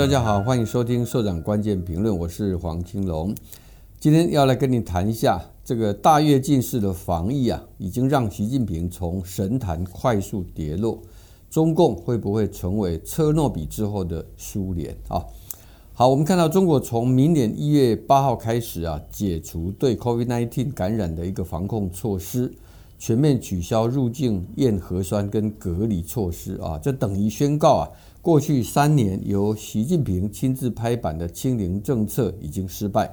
大家好，欢迎收听《社长关键评论》，我是黄清龙。今天要来跟你谈一下这个大跃进式的防疫啊，已经让习近平从神坛快速跌落。中共会不会成为车诺比之后的苏联啊？好，我们看到中国从明年一月八号开始啊，解除对 COVID-19 感染的一个防控措施，全面取消入境验核酸跟隔离措施啊，这等于宣告啊。过去三年由习近平亲自拍板的清零政策已经失败，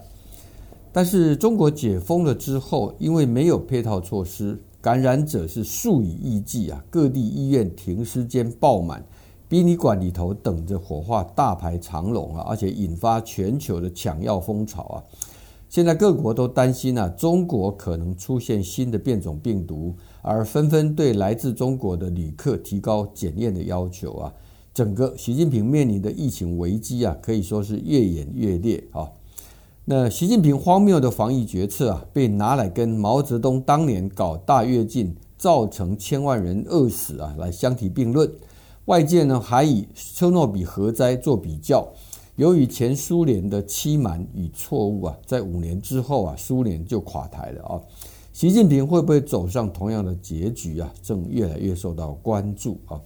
但是中国解封了之后，因为没有配套措施，感染者是数以亿计啊，各地医院停尸间爆满，殡仪馆里头等着火化大排长龙啊，而且引发全球的抢药风潮啊。现在各国都担心啊，中国可能出现新的变种病毒，而纷纷对来自中国的旅客提高检验的要求啊。整个习近平面临的疫情危机啊，可以说是越演越烈啊。那习近平荒谬的防疫决策啊，被拿来跟毛泽东当年搞大跃进，造成千万人饿死啊，来相提并论。外界呢还以车诺比核灾做比较。由于前苏联的欺瞒与错误啊，在五年之后啊，苏联就垮台了啊。习近平会不会走上同样的结局啊？正越来越受到关注啊。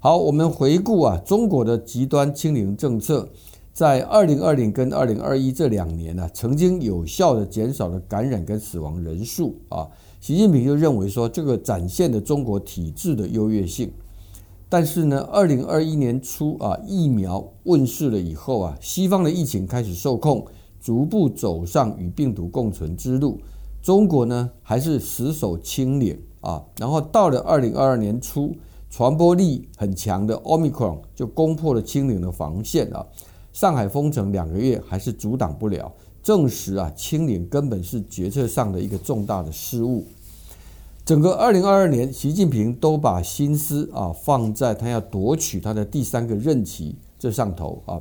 好，我们回顾啊，中国的极端清零政策，在二零二零跟二零二一这两年呢、啊，曾经有效的减少了感染跟死亡人数啊。习近平就认为说，这个展现了中国体制的优越性。但是呢，二零二一年初啊，疫苗问世了以后啊，西方的疫情开始受控，逐步走上与病毒共存之路。中国呢，还是死守清零啊。然后到了二零二二年初。传播力很强的 Omicron 就攻破了清零的防线啊！上海封城两个月还是阻挡不了，证实啊清零根本是决策上的一个重大的失误。整个二零二二年，习近平都把心思啊放在他要夺取他的第三个任期这上头啊。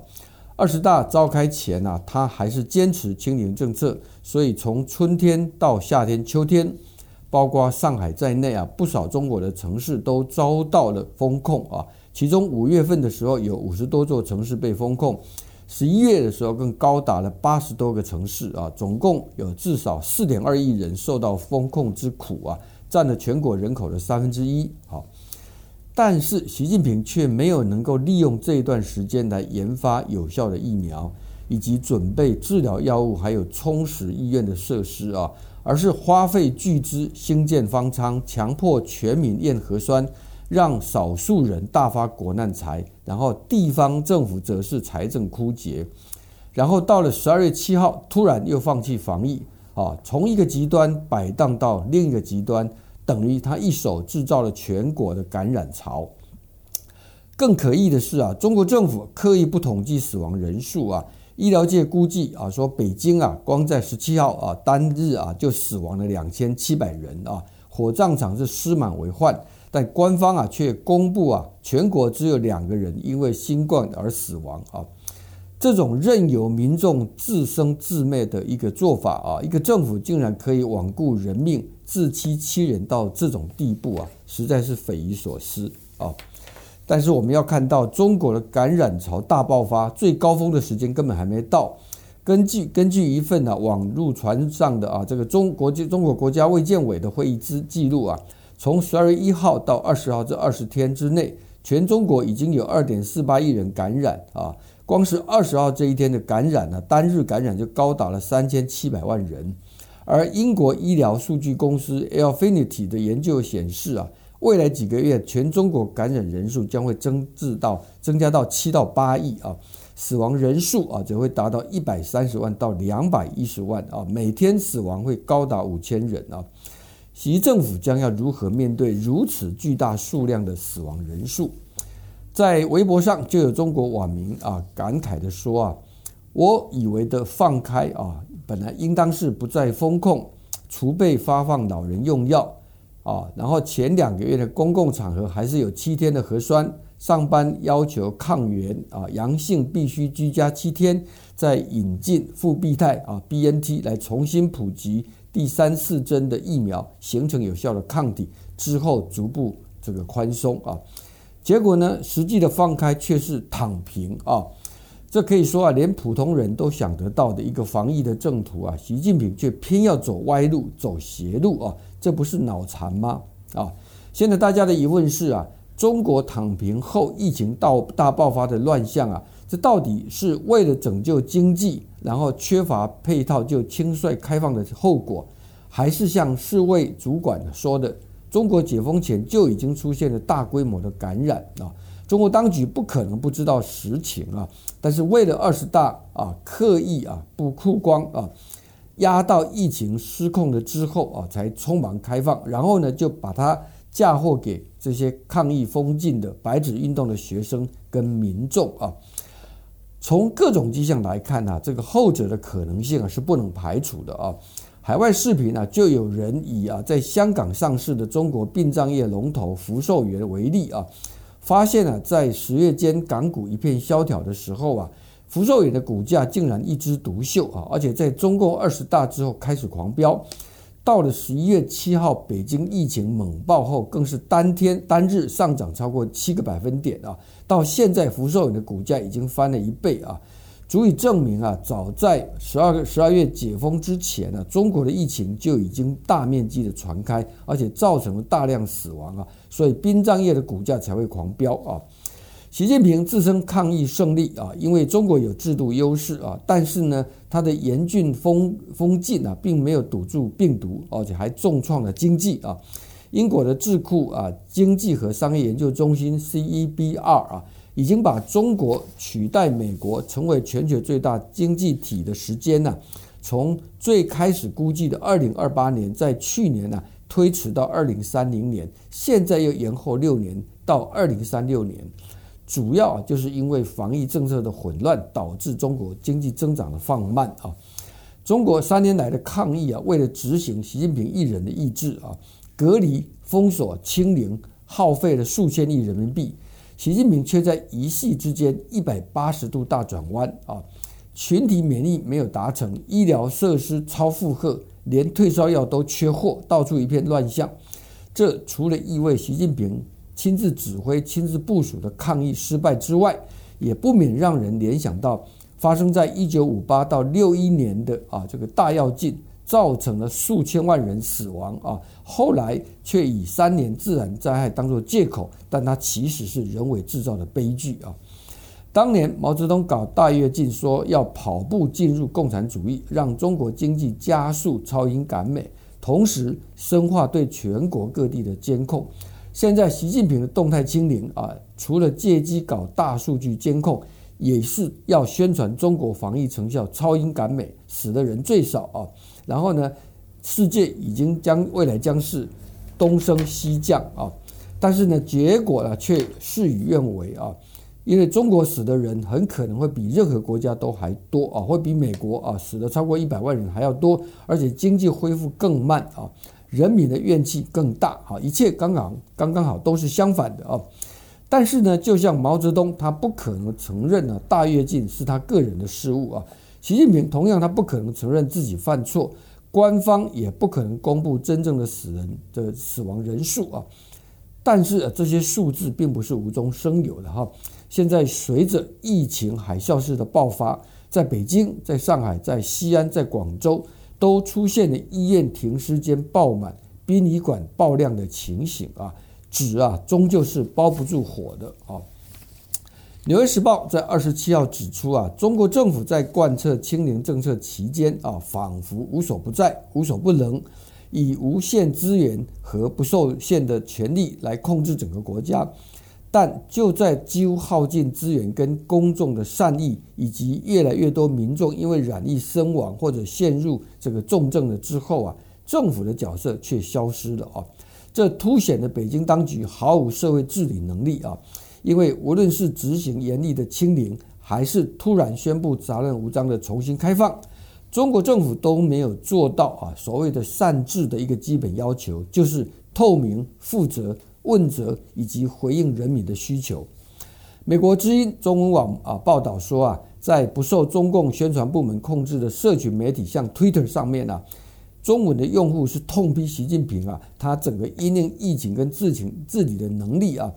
二十大召开前啊，他还是坚持清零政策，所以从春天到夏天、秋天。包括上海在内啊，不少中国的城市都遭到了封控啊。其中五月份的时候，有五十多座城市被封控；十一月的时候，更高达了八十多个城市啊。总共有至少四点二亿人受到封控之苦啊，占了全国人口的三分之一。好，但是习近平却没有能够利用这一段时间来研发有效的疫苗，以及准备治疗药物，还有充实医院的设施啊。而是花费巨资兴建方舱，强迫全民验核酸，让少数人大发国难财，然后地方政府则是财政枯竭，然后到了十二月七号，突然又放弃防疫，啊，从一个极端摆荡到另一个极端，等于他一手制造了全国的感染潮。更可疑的是啊，中国政府刻意不统计死亡人数啊。医疗界估计啊，说北京啊，光在十七号啊单日啊就死亡了两千七百人啊，火葬场是尸满为患，但官方啊却公布啊，全国只有两个人因为新冠而死亡啊，这种任由民众自生自灭的一个做法啊，一个政府竟然可以罔顾人命、自欺欺人到这种地步啊，实在是匪夷所思啊。但是我们要看到，中国的感染潮大爆发，最高峰的时间根本还没到。根据根据一份啊网路传上的啊这个中国中国国家卫健委的会议之记录啊，从十二月一号到二十号这二十天之内，全中国已经有二点四八亿人感染啊。光是二十号这一天的感染呢，单日感染就高达了三千七百万人。而英国医疗数据公司 Alfinity 的研究显示啊。未来几个月，全中国感染人数将会增至到增加到七到八亿啊，死亡人数啊则会达到一百三十万到两百一十万啊，每天死亡会高达五千人啊。习政府将要如何面对如此巨大数量的死亡人数？在微博上就有中国网民啊感慨地说啊，我以为的放开啊，本来应当是不再封控，储备发放老人用药。啊，然后前两个月的公共场合还是有七天的核酸，上班要求抗原啊，阳性必须居家七天，再引进复必泰啊 BNT 来重新普及第三四针的疫苗，形成有效的抗体之后逐步这个宽松啊，结果呢，实际的放开却是躺平啊。这可以说啊，连普通人都想得到的一个防疫的正途啊，习近平却偏要走歪路、走邪路啊，这不是脑残吗？啊，现在大家的疑问是啊，中国躺平后疫情到大爆发的乱象啊，这到底是为了拯救经济，然后缺乏配套就轻率开放的后果，还是像世卫主管说的，中国解封前就已经出现了大规模的感染啊？中国当局不可能不知道实情啊，但是为了二十大啊，刻意啊不曝光啊，压到疫情失控了之后啊，才匆忙开放，然后呢就把它嫁祸给这些抗议封禁的白纸运动的学生跟民众啊。从各种迹象来看呢，这个后者的可能性啊是不能排除的啊。海外视频啊，就有人以啊在香港上市的中国殡葬业龙头福寿园为例啊。发现啊，在十月间港股一片萧条的时候啊，福寿园的股价竟然一枝独秀啊，而且在中共二十大之后开始狂飙，到了十一月七号北京疫情猛爆后，更是当天单日上涨超过七个百分点啊，到现在福寿园的股价已经翻了一倍啊。足以证明啊，早在十二个十二月解封之前呢，中国的疫情就已经大面积的传开，而且造成了大量死亡啊，所以殡葬业的股价才会狂飙啊。习近平自称抗疫胜利啊，因为中国有制度优势啊，但是呢，他的严峻封封禁啊，并没有堵住病毒，而且还重创了经济啊。英国的智库啊，经济和商业研究中心 CEBR 啊。已经把中国取代美国成为全球最大经济体的时间呢，从最开始估计的二零二八年，在去年呢推迟到二零三零年，现在又延后六年到二零三六年，主要就是因为防疫政策的混乱，导致中国经济增长的放慢啊。中国三年来的抗疫啊，为了执行习近平一人的意志啊，隔离、封锁、清零，耗费了数千亿人民币。习近平却在一夕之间一百八十度大转弯啊！群体免疫没有达成，医疗设施超负荷，连退烧药都缺货，到处一片乱象。这除了意味习近平亲自指挥、亲自部署的抗疫失败之外，也不免让人联想到发生在一九五八到六一年的啊这个大跃进。造成了数千万人死亡啊！后来却以三年自然灾害当作借口，但它其实是人为制造的悲剧啊！当年毛泽东搞大跃进，说要跑步进入共产主义，让中国经济加速超英赶美，同时深化对全国各地的监控。现在习近平的动态清零啊，除了借机搞大数据监控，也是要宣传中国防疫成效超英赶美，死的人最少啊！然后呢，世界已经将未来将是东升西降啊，但是呢，结果呢却事与愿违啊，因为中国死的人很可能会比任何国家都还多啊，会比美国啊死的超过一百万人还要多，而且经济恢复更慢啊，人民的怨气更大啊，一切刚刚刚刚好都是相反的啊。但是呢，就像毛泽东，他不可能承认呢，大跃进是他个人的失误啊。习近平同样，他不可能承认自己犯错，官方也不可能公布真正的死人的死亡人数啊。但是这些数字并不是无中生有的哈。现在随着疫情海啸式的爆发，在北京、在上海、在西安、在广州，都出现了医院停尸间爆满、殡仪馆爆量的情形啊。纸啊，终究是包不住火的啊。《纽约时报》在二十七号指出啊，中国政府在贯彻清零政策期间啊，仿佛无所不在、无所不能，以无限资源和不受限的权力来控制整个国家。但就在几乎耗尽资源、跟公众的善意，以及越来越多民众因为染疫身亡或者陷入这个重症了之后啊，政府的角色却消失了啊！这凸显了北京当局毫无社会治理能力啊！因为无论是执行严厉的清零，还是突然宣布杂乱无章的重新开放，中国政府都没有做到啊所谓的善治的一个基本要求，就是透明、负责、问责以及回应人民的需求。美国之音中文网啊报道说啊，在不受中共宣传部门控制的社群媒体，像 Twitter 上面啊，中文的用户是痛批习近平啊，他整个因应疫情跟自情治理的能力啊。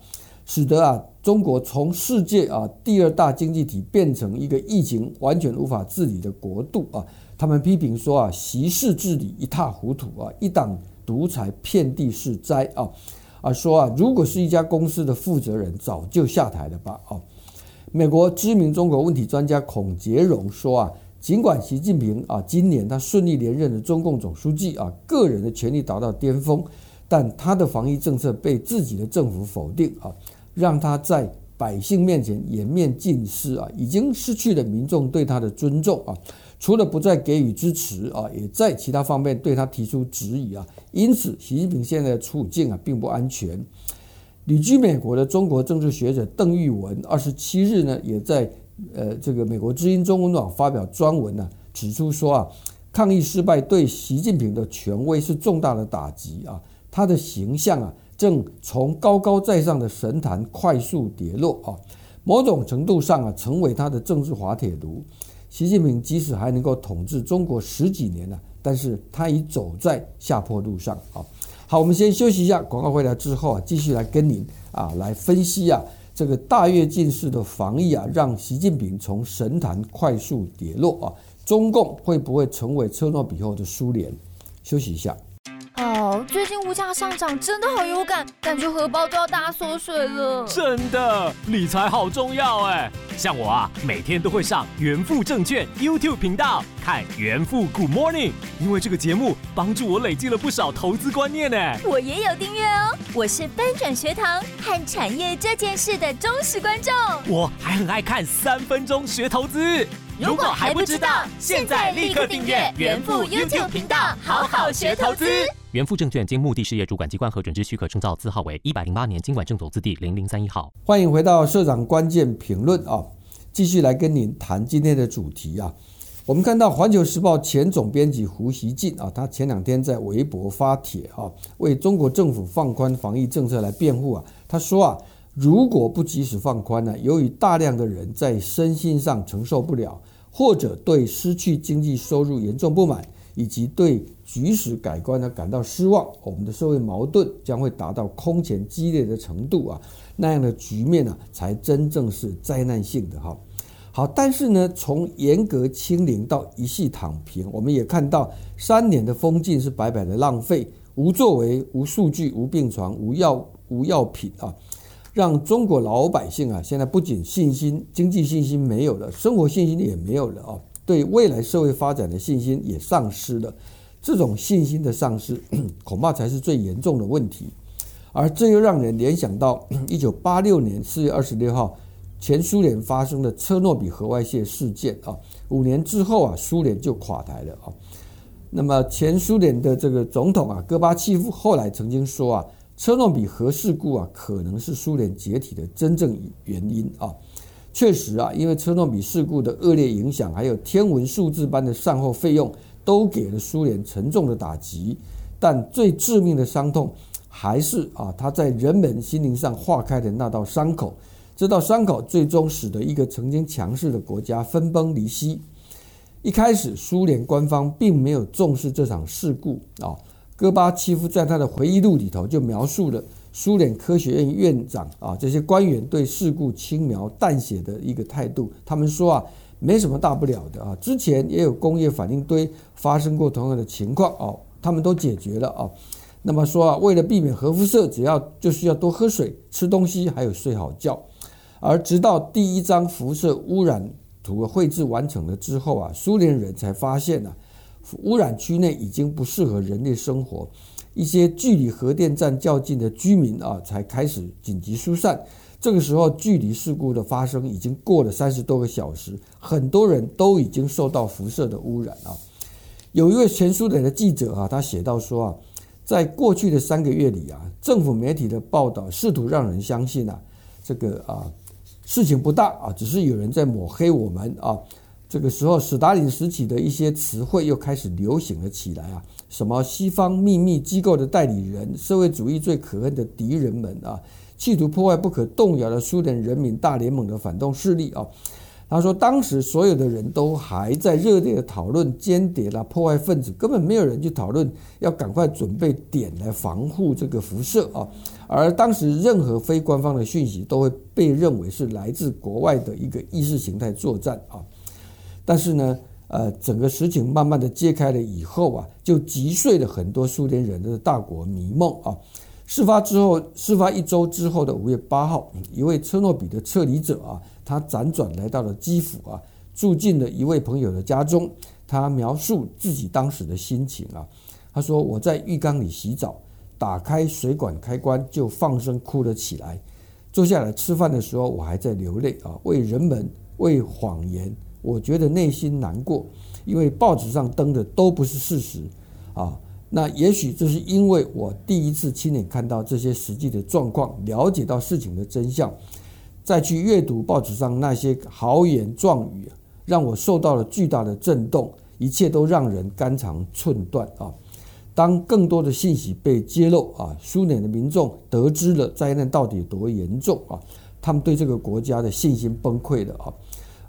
使得啊中国从世界啊第二大经济体变成一个疫情完全无法治理的国度啊。他们批评说啊，习氏治理一塌糊涂啊，一党独裁，遍地是灾啊。啊，说啊，如果是一家公司的负责人，早就下台了吧啊。美国知名中国问题专家孔杰荣说啊，尽管习近平啊今年他顺利连任了中共总书记啊，个人的权力达到巅峰，但他的防疫政策被自己的政府否定啊，让他在百姓面前颜面尽失啊，已经失去了民众对他的尊重啊。除了不再给予支持啊，也在其他方面对他提出质疑啊。因此，习近平现在的处境啊并不安全。旅居美国的中国政治学者邓玉文二十七日呢，也在呃这个美国之音中文网发表专文呢，指出说啊，抗议失败对习近平的权威是重大的打击啊，他的形象啊正从高高在上的神坛快速跌落啊，某种程度上啊成为他的政治滑铁卢。习近平即使还能够统治中国十几年了，但是他已走在下坡路上啊。好，我们先休息一下，广告回来之后啊，继续来跟您啊来分析啊这个大跃进式的防疫啊，让习近平从神坛快速跌落啊，中共会不会成为车诺比后的苏联？休息一下。最近物价上涨真的好有感，感觉荷包都要大缩水了。真的，理财好重要哎。像我啊，每天都会上元富证券 YouTube 频道看元富 Good Morning，因为这个节目帮助我累积了不少投资观念呢。我也有订阅哦，我是翻转学堂和产业这件事的忠实观众。我还很爱看三分钟学投资。如果还不知道，现在立刻订阅元富 YouTube 频道，好好学投资。元富证券经目的事业主管机关核准之许可证照字号为一百零八年金管证走字第零零三一号。欢迎回到社长关键评论啊，继续来跟您谈今天的主题啊。我们看到《环球时报》前总编辑胡锡进啊，他前两天在微博发帖啊，为中国政府放宽防疫政策来辩护啊。他说啊，如果不及时放宽呢，由于大量的人在身心上承受不了，或者对失去经济收入严重不满。以及对局势改观呢感到失望，我们的社会矛盾将会达到空前激烈的程度啊，那样的局面呢才真正是灾难性的哈。好，但是呢，从严格清零到一系躺平，我们也看到三年的封禁是白白的浪费，无作为、无数据、无病床、无药、无药品啊，让中国老百姓啊现在不仅信心、经济信心没有了，生活信心也没有了啊。对未来社会发展的信心也丧失了，这种信心的丧失，恐怕才是最严重的问题。而这又让人联想到 一九八六年四月二十六号，前苏联发生的车诺比核外泄事件啊，五年之后啊，苏联就垮台了啊。那么前苏联的这个总统啊，戈巴契夫后来曾经说啊，车诺比核事故啊，可能是苏联解体的真正原因啊。确实啊，因为车诺比事故的恶劣影响，还有天文数字般的善后费用，都给了苏联沉重的打击。但最致命的伤痛，还是啊，它在人们心灵上划开的那道伤口。这道伤口最终使得一个曾经强势的国家分崩离析。一开始，苏联官方并没有重视这场事故啊。戈巴契夫在他的回忆录里头就描述了。苏联科学院院长啊，这些官员对事故轻描淡写的一个态度，他们说啊，没什么大不了的啊，之前也有工业反应堆发生过同样的情况哦，他们都解决了啊。那么说啊，为了避免核辐射，只要就需要多喝水、吃东西，还有睡好觉。而直到第一张辐射污染图绘制完成了之后啊，苏联人才发现啊，污染区内已经不适合人类生活。一些距离核电站较近的居民啊，才开始紧急疏散。这个时候，距离事故的发生已经过了三十多个小时，很多人都已经受到辐射的污染啊。有一位前苏联的记者啊，他写到说啊，在过去的三个月里啊，政府媒体的报道试图让人相信啊，这个啊事情不大啊，只是有人在抹黑我们啊。这个时候，史达林时期的一些词汇又开始流行了起来啊，什么西方秘密机构的代理人、社会主义最可恨的敌人们啊，企图破坏不可动摇的苏联人民大联盟的反动势力啊。他说，当时所有的人都还在热烈的讨论间谍啦、破坏分子，根本没有人去讨论要赶快准备点来防护这个辐射啊。而当时任何非官方的讯息都会被认为是来自国外的一个意识形态作战啊。但是呢，呃，整个实情慢慢的揭开了以后啊，就击碎了很多苏联人的大国迷梦啊。事发之后，事发一周之后的五月八号，一位车诺比的撤离者啊。他辗转来到了基辅啊，住进了一位朋友的家中。他描述自己当时的心情啊，他说：“我在浴缸里洗澡，打开水管开关就放声哭了起来。坐下来吃饭的时候，我还在流泪啊，为人们，为谎言，我觉得内心难过，因为报纸上登的都不是事实啊。那也许这是因为我第一次亲眼看到这些实际的状况，了解到事情的真相。”再去阅读报纸上那些豪言壮语，让我受到了巨大的震动，一切都让人肝肠寸断啊！当更多的信息被揭露啊，苏联的民众得知了灾难到底有多严重啊，他们对这个国家的信心崩溃了啊！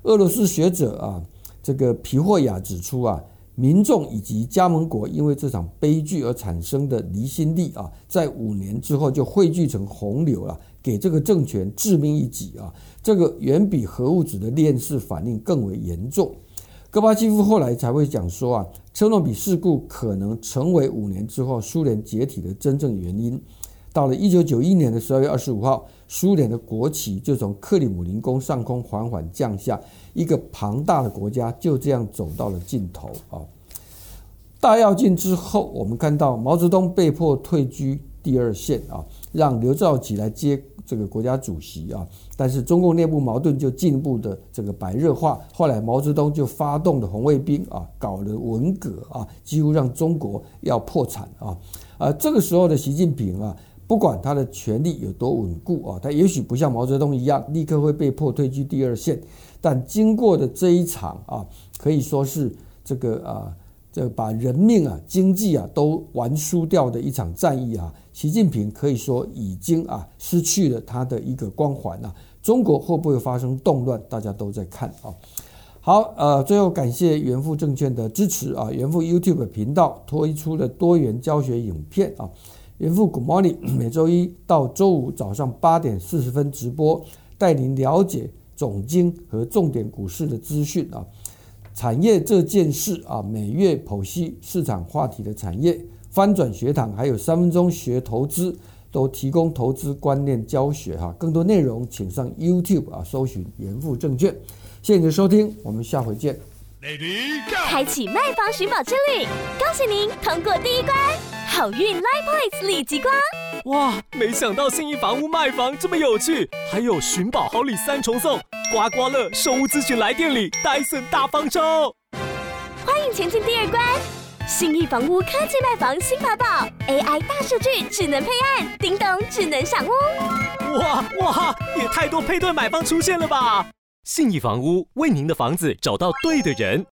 俄罗斯学者啊，这个皮霍亚指出啊，民众以及加盟国因为这场悲剧而产生的离心力啊，在五年之后就汇聚成洪流了。给这个政权致命一击啊！这个远比核物质的链式反应更为严重。戈巴契夫后来才会讲说啊，车诺比事故可能成为五年之后苏联解体的真正原因。到了一九九一年的十二月二十五号，苏联的国旗就从克里姆林宫上空缓缓降下，一个庞大的国家就这样走到了尽头啊！大跃进之后，我们看到毛泽东被迫退居第二线啊，让刘少奇来接。这个国家主席啊，但是中共内部矛盾就进一步的这个白热化。后来毛泽东就发动了红卫兵啊，搞了文革啊，几乎让中国要破产啊。啊，这个时候的习近平啊，不管他的权力有多稳固啊，他也许不像毛泽东一样立刻会被迫退居第二线，但经过的这一场啊，可以说是这个啊。这把人命啊、经济啊都玩输掉的一场战役啊，习近平可以说已经啊失去了他的一个光环啊。中国会不会发生动乱？大家都在看啊。好，呃，最后感谢元富证券的支持啊。元富 YouTube 频道推出了多元教学影片啊。元富 Good Morning 每周一到周五早上八点四十分直播，带您了解总经和重点股市的资讯啊。产业这件事啊，每月剖析市场话题的产业翻转学堂，还有三分钟学投资，都提供投资观念教学哈。更多内容请上 YouTube 啊，搜寻元富证券。谢谢你的收听，我们下回见。Lady Go! 开启卖房寻宝之旅，恭喜您通过第一关，好运 Live Points 立即刮。哇，没想到信义房屋卖房这么有趣，还有寻宝好礼三重送。刮刮乐，收屋咨询来店里，戴森大方抽。欢迎前进第二关，信义房屋科技卖房新法宝，AI 大数据智能配案，叮咚智能赏屋。哇哇，也太多配对买方出现了吧！信义房屋为您的房子找到对的人。